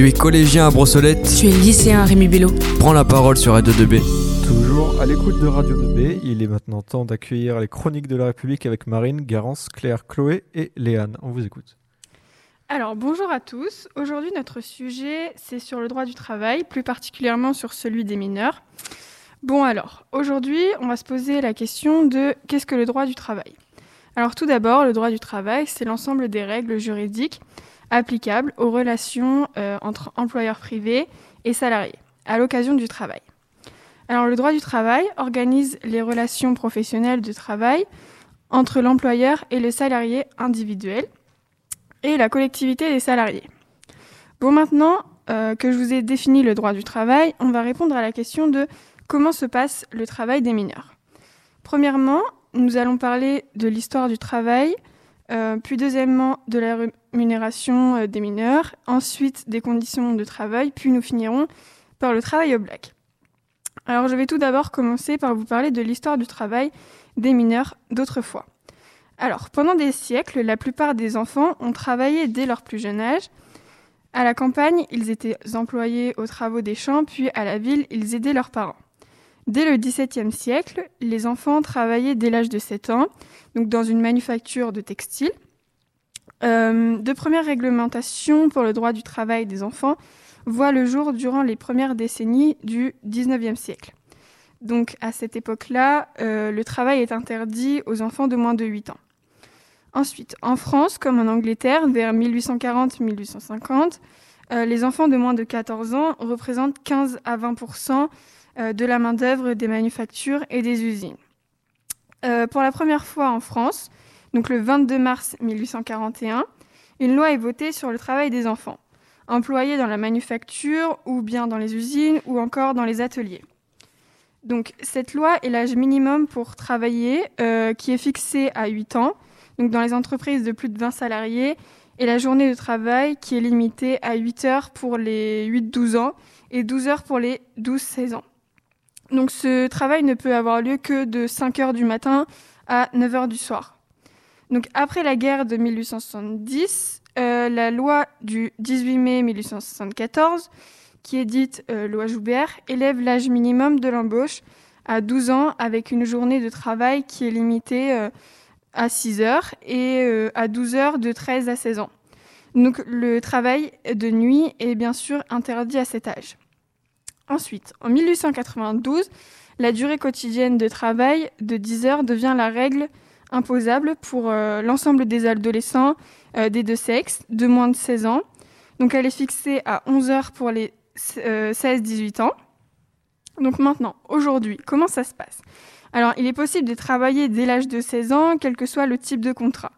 Tu es collégien à Brossolette. Tu es lycéen à Rémi Bello. Prends la parole sur Radio 2B. Toujours à l'écoute de Radio 2B, il est maintenant temps d'accueillir les chroniques de la République avec Marine, Garance, Claire, Chloé et Léane. On vous écoute. Alors bonjour à tous. Aujourd'hui notre sujet c'est sur le droit du travail, plus particulièrement sur celui des mineurs. Bon alors, aujourd'hui on va se poser la question de qu'est-ce que le droit du travail? Alors tout d'abord, le droit du travail c'est l'ensemble des règles juridiques applicables aux relations euh, entre employeurs privés et salariés à l'occasion du travail. Alors le droit du travail organise les relations professionnelles de travail entre l'employeur et le salarié individuel et la collectivité des salariés. Bon maintenant euh, que je vous ai défini le droit du travail, on va répondre à la question de comment se passe le travail des mineurs. Premièrement, nous allons parler de l'histoire du travail, euh, puis deuxièmement de la rémunération euh, des mineurs, ensuite des conditions de travail, puis nous finirons par le travail au black. Alors je vais tout d'abord commencer par vous parler de l'histoire du travail des mineurs d'autrefois. Alors pendant des siècles, la plupart des enfants ont travaillé dès leur plus jeune âge. À la campagne, ils étaient employés aux travaux des champs, puis à la ville, ils aidaient leurs parents. Dès le XVIIe siècle, les enfants travaillaient dès l'âge de 7 ans, donc dans une manufacture de textile. Euh, de premières réglementations pour le droit du travail des enfants voient le jour durant les premières décennies du XIXe siècle. Donc à cette époque-là, euh, le travail est interdit aux enfants de moins de 8 ans. Ensuite, en France, comme en Angleterre, vers 1840-1850, euh, les enfants de moins de 14 ans représentent 15 à 20 euh, de la main-d'œuvre des manufactures et des usines. Euh, pour la première fois en France, donc le 22 mars 1841, une loi est votée sur le travail des enfants, employés dans la manufacture ou bien dans les usines ou encore dans les ateliers. Donc cette loi est l'âge minimum pour travailler euh, qui est fixé à 8 ans, donc dans les entreprises de plus de 20 salariés, et la journée de travail qui est limitée à 8 heures pour les 8-12 ans et 12 heures pour les 12-16 ans. Donc ce travail ne peut avoir lieu que de 5 heures du matin à 9 heures du soir. Donc après la guerre de 1870, euh, la loi du 18 mai 1874, qui est dite euh, loi Joubert, élève l'âge minimum de l'embauche à 12 ans avec une journée de travail qui est limitée euh, à 6 heures et à 12 heures de 13 à 16 ans. Donc le travail de nuit est bien sûr interdit à cet âge. Ensuite, en 1892, la durée quotidienne de travail de 10 heures devient la règle imposable pour euh, l'ensemble des adolescents euh, des deux sexes de moins de 16 ans. Donc elle est fixée à 11 heures pour les 16-18 ans. Donc maintenant, aujourd'hui, comment ça se passe? Alors, il est possible de travailler dès l'âge de 16 ans, quel que soit le type de contrat.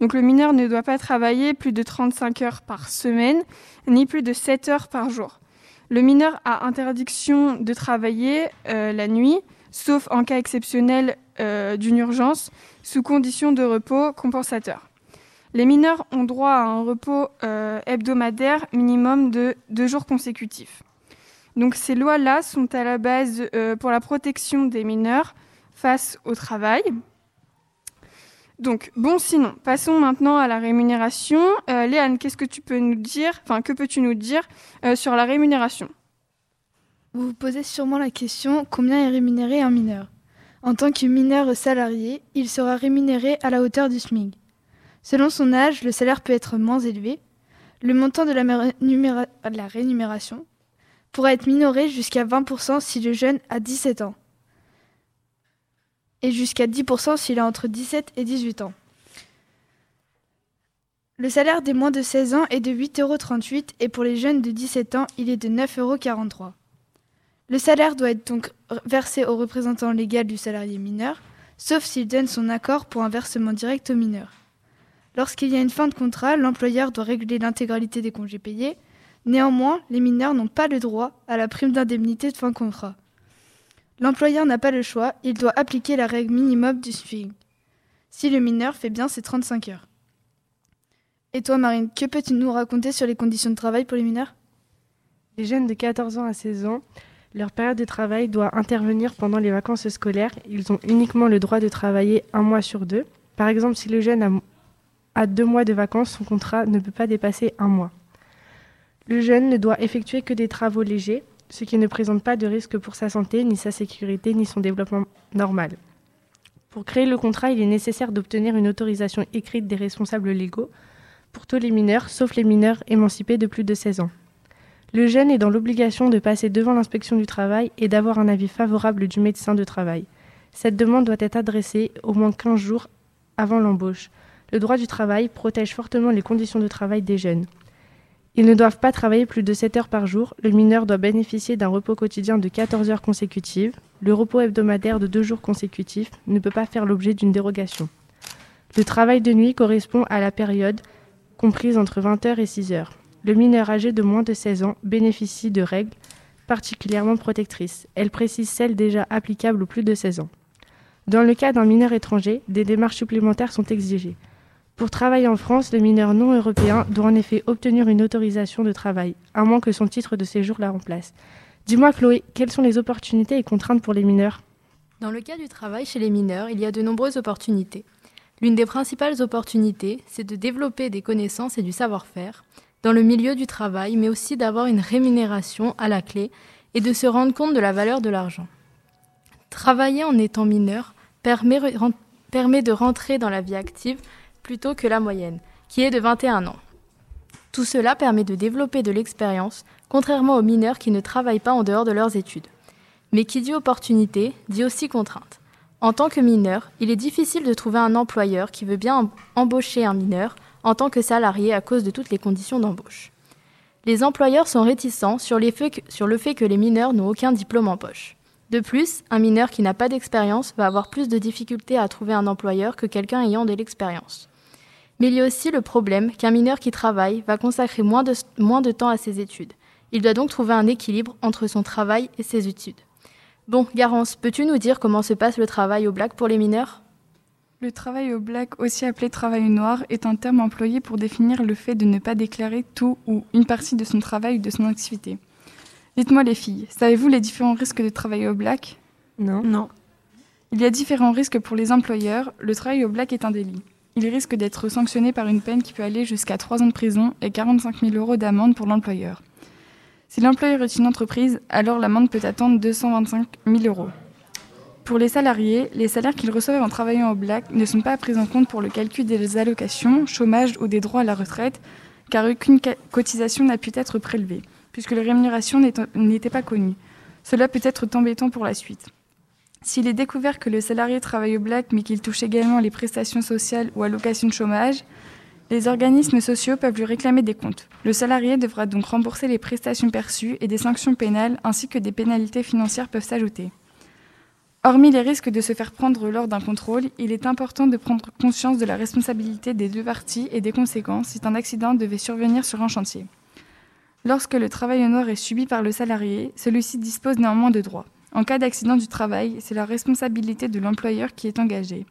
Donc le mineur ne doit pas travailler plus de 35 heures par semaine, ni plus de 7 heures par jour. Le mineur a interdiction de travailler euh, la nuit, sauf en cas exceptionnel euh, d'une urgence, sous condition de repos compensateur. Les mineurs ont droit à un repos euh, hebdomadaire minimum de deux jours consécutifs. Donc ces lois-là sont à la base pour la protection des mineurs face au travail. Donc bon, sinon, passons maintenant à la rémunération. Euh, Léane, qu'est-ce que tu peux nous dire, enfin que peux-tu nous dire euh, sur la rémunération? Vous vous posez sûrement la question combien est rémunéré un mineur? En tant que mineur salarié, il sera rémunéré à la hauteur du SMIC. Selon son âge, le salaire peut être moins élevé. Le montant de la rémunération pourra être minoré jusqu'à 20% si le jeune a 17 ans et jusqu'à 10% s'il a entre 17 et 18 ans. Le salaire des moins de 16 ans est de 8,38 euros et pour les jeunes de 17 ans, il est de 9,43 euros. Le salaire doit être donc versé au représentant légal du salarié mineur, sauf s'il donne son accord pour un versement direct au mineur. Lorsqu'il y a une fin de contrat, l'employeur doit régler l'intégralité des congés payés. Néanmoins, les mineurs n'ont pas le droit à la prime d'indemnité de fin de contrat. L'employeur n'a pas le choix, il doit appliquer la règle minimum du SFIG. Si le mineur fait bien ses 35 heures. Et toi, Marine, que peux-tu nous raconter sur les conditions de travail pour les mineurs? Les jeunes de 14 ans à 16 ans, leur période de travail doit intervenir pendant les vacances scolaires. Ils ont uniquement le droit de travailler un mois sur deux. Par exemple, si le jeune a deux mois de vacances, son contrat ne peut pas dépasser un mois. Le jeune ne doit effectuer que des travaux légers, ce qui ne présente pas de risque pour sa santé, ni sa sécurité, ni son développement normal. Pour créer le contrat, il est nécessaire d'obtenir une autorisation écrite des responsables légaux pour tous les mineurs, sauf les mineurs émancipés de plus de 16 ans. Le jeune est dans l'obligation de passer devant l'inspection du travail et d'avoir un avis favorable du médecin de travail. Cette demande doit être adressée au moins 15 jours avant l'embauche. Le droit du travail protège fortement les conditions de travail des jeunes. Ils ne doivent pas travailler plus de 7 heures par jour. Le mineur doit bénéficier d'un repos quotidien de 14 heures consécutives. Le repos hebdomadaire de 2 jours consécutifs ne peut pas faire l'objet d'une dérogation. Le travail de nuit correspond à la période comprise entre 20h et 6h. Le mineur âgé de moins de 16 ans bénéficie de règles particulièrement protectrices. Elles précisent celles déjà applicables aux plus de 16 ans. Dans le cas d'un mineur étranger, des démarches supplémentaires sont exigées. Pour travailler en France, le mineur non européen doit en effet obtenir une autorisation de travail, à moins que son titre de séjour la remplace. Dis-moi Chloé, quelles sont les opportunités et contraintes pour les mineurs? Dans le cas du travail chez les mineurs, il y a de nombreuses opportunités. L'une des principales opportunités, c'est de développer des connaissances et du savoir-faire dans le milieu du travail, mais aussi d'avoir une rémunération à la clé et de se rendre compte de la valeur de l'argent. Travailler en étant mineur permet, permet de rentrer dans la vie active plutôt que la moyenne, qui est de 21 ans. Tout cela permet de développer de l'expérience, contrairement aux mineurs qui ne travaillent pas en dehors de leurs études. Mais qui dit opportunité, dit aussi contrainte. En tant que mineur, il est difficile de trouver un employeur qui veut bien embaucher un mineur en tant que salarié à cause de toutes les conditions d'embauche. Les employeurs sont réticents sur, le fait que les mineurs n'ont aucun diplôme en poche. De plus, un mineur qui n'a pas d'expérience va avoir plus de difficultés à trouver un employeur que quelqu'un ayant de l'expérience. Mais il y a aussi le problème qu'un mineur qui travaille va consacrer moins de, moins de temps à ses études. Il doit donc trouver un équilibre entre son travail et ses études. Bon, Garance, peux-tu nous dire comment se passe le travail au black pour les mineurs? Le travail au black, aussi appelé travail noir, est un terme employé pour définir le fait de ne pas déclarer tout ou une partie de son travail ou de son activité. Dites-moi les filles, savez-vous les différents risques de travail au black? Non. Non. Il y a différents risques pour les employeurs. Le travail au black est un délit. Il risque d'être sanctionné par une peine qui peut aller jusqu'à 3 ans de prison et 45 000 euros d'amende pour l'employeur. Si l'employeur est une entreprise, alors l'amende peut attendre 225 000 euros. Pour les salariés, les salaires qu'ils reçoivent en travaillant au black ne sont pas pris en compte pour le calcul des allocations, chômage ou des droits à la retraite, car aucune cotisation n'a pu être prélevée, puisque les rémunérations n'étaient pas connues. Cela peut être embêtant pour la suite. S'il est découvert que le salarié travaille au black mais qu'il touche également les prestations sociales ou allocations de chômage, les organismes sociaux peuvent lui réclamer des comptes. Le salarié devra donc rembourser les prestations perçues et des sanctions pénales ainsi que des pénalités financières peuvent s'ajouter. Hormis les risques de se faire prendre lors d'un contrôle, il est important de prendre conscience de la responsabilité des deux parties et des conséquences si un accident devait survenir sur un chantier. Lorsque le travail au noir est subi par le salarié, celui-ci dispose néanmoins de droits. En cas d'accident du travail, c'est la responsabilité de l'employeur qui est engagée.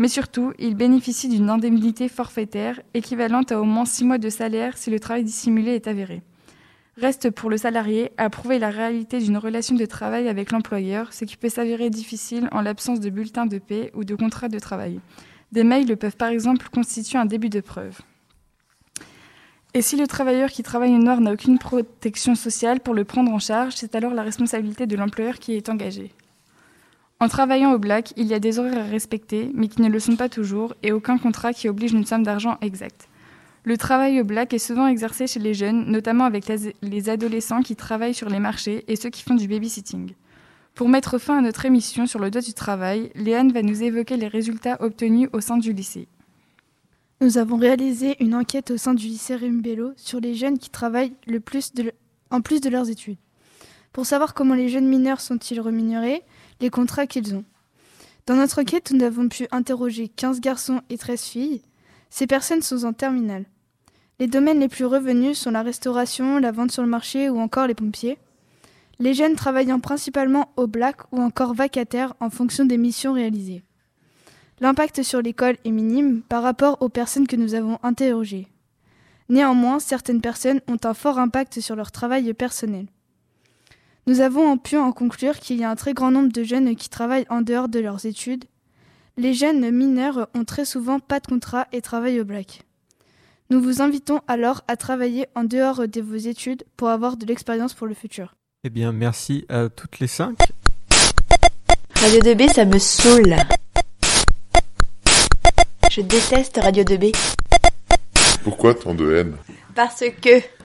Mais surtout, il bénéficie d'une indemnité forfaitaire équivalente à au moins six mois de salaire si le travail dissimulé est avéré. Reste pour le salarié à prouver la réalité d'une relation de travail avec l'employeur, ce qui peut s'avérer difficile en l'absence de bulletin de paie ou de contrat de travail. Des mails peuvent par exemple constituer un début de preuve. Et si le travailleur qui travaille au noir n'a aucune protection sociale pour le prendre en charge, c'est alors la responsabilité de l'employeur qui est engagée. En travaillant au black, il y a des horaires à respecter, mais qui ne le sont pas toujours, et aucun contrat qui oblige une somme d'argent exacte. Le travail au black est souvent exercé chez les jeunes, notamment avec les adolescents qui travaillent sur les marchés et ceux qui font du babysitting. Pour mettre fin à notre émission sur le droit du travail, Léane va nous évoquer les résultats obtenus au sein du lycée. Nous avons réalisé une enquête au sein du lycée Rimbello sur les jeunes qui travaillent en plus de leurs études. Pour savoir comment les jeunes mineurs sont-ils rémunérés, les contrats qu'ils ont. Dans notre enquête, nous avons pu interroger 15 garçons et 13 filles. Ces personnes sont en terminale. Les domaines les plus revenus sont la restauration, la vente sur le marché ou encore les pompiers. Les jeunes travaillant principalement au black ou encore vacataires en fonction des missions réalisées. L'impact sur l'école est minime par rapport aux personnes que nous avons interrogées. Néanmoins, certaines personnes ont un fort impact sur leur travail personnel. Nous avons pu en conclure qu'il y a un très grand nombre de jeunes qui travaillent en dehors de leurs études. Les jeunes mineurs ont très souvent pas de contrat et travaillent au black. Nous vous invitons alors à travailler en dehors de vos études pour avoir de l'expérience pour le futur. Eh bien, merci à toutes les cinq. Radio 2B, ça me saoule. Je déteste Radio 2B. Pourquoi tant de haine? Parce que...